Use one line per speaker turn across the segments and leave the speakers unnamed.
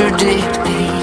you contradict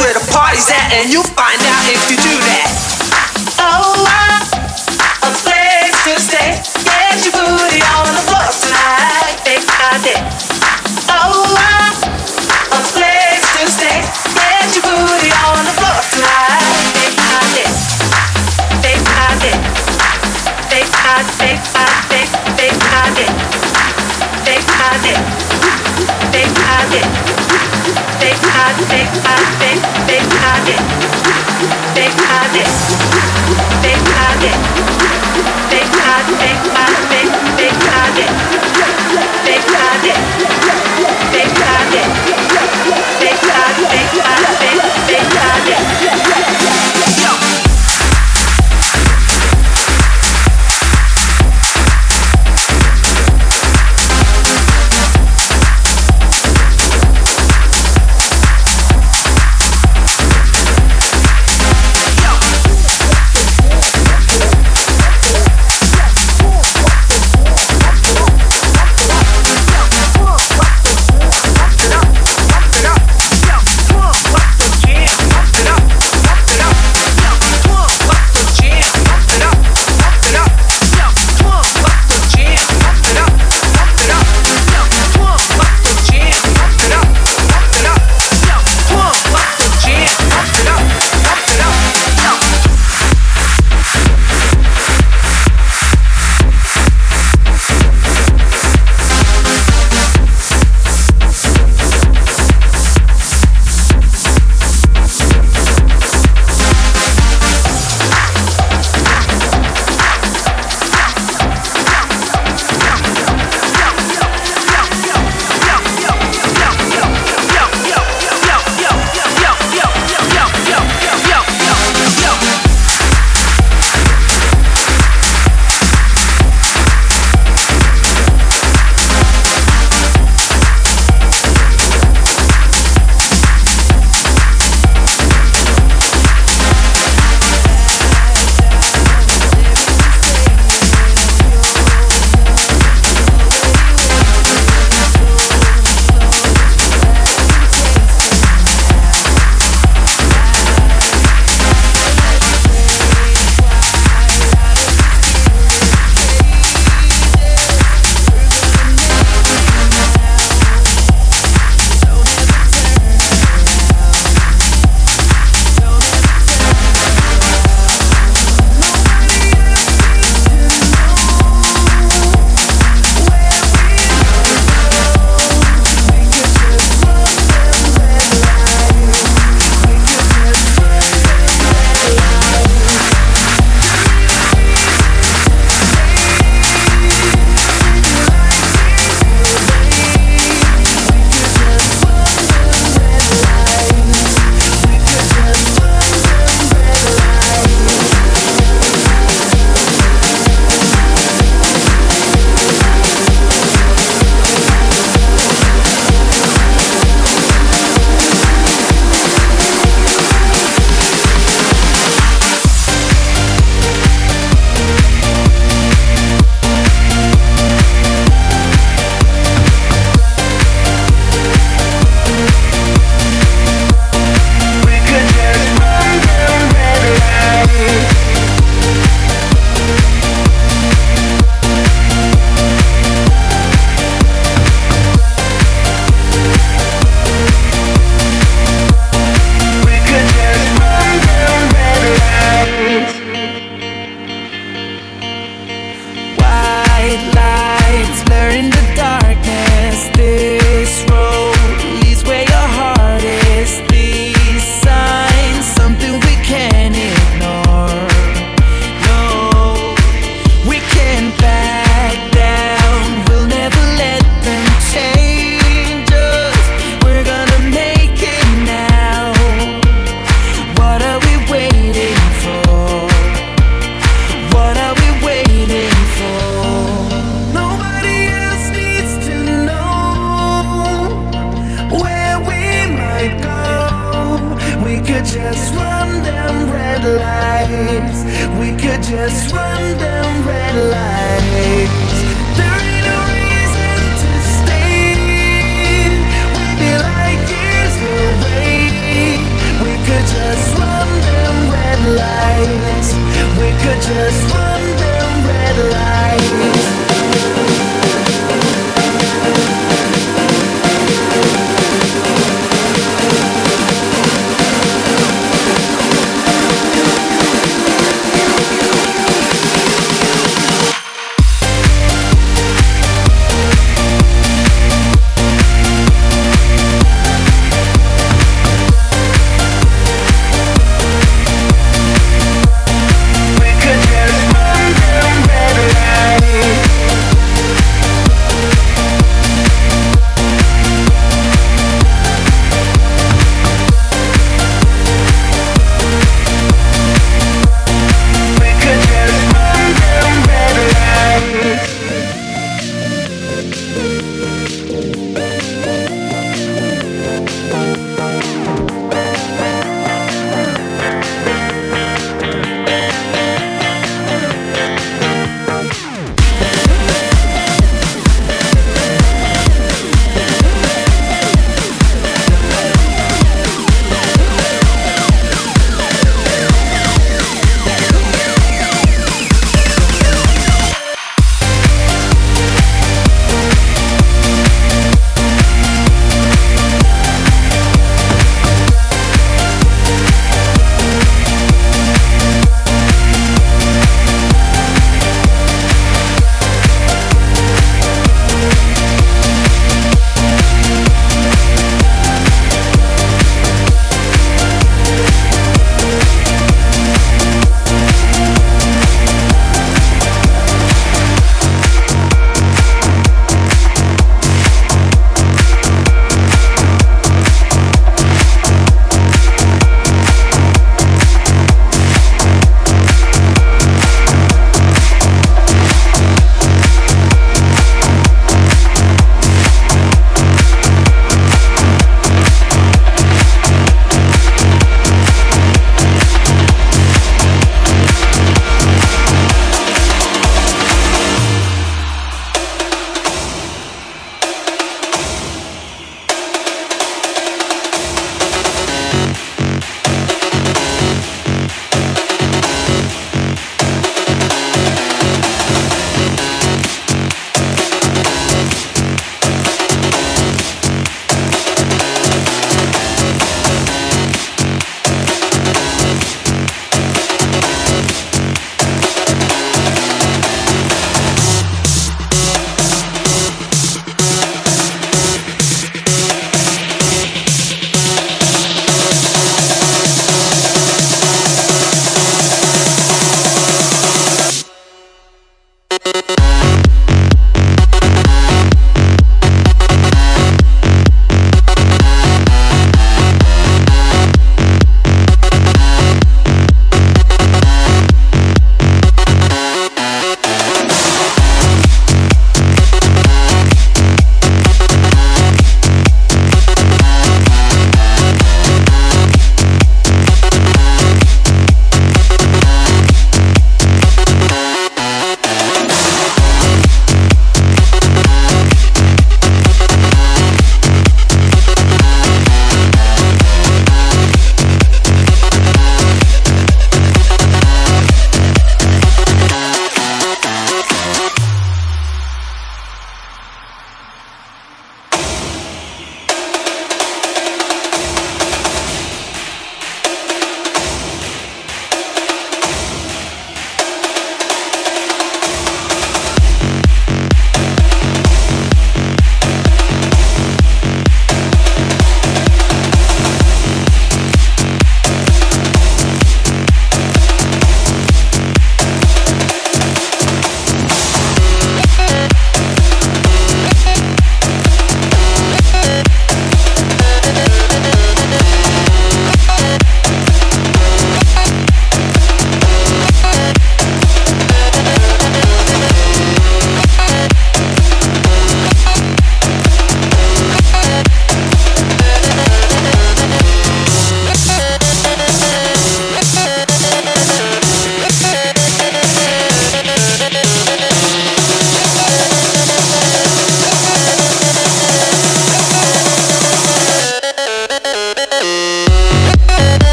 where the party's at, and you'll find out if you do that. Oh, I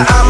I'm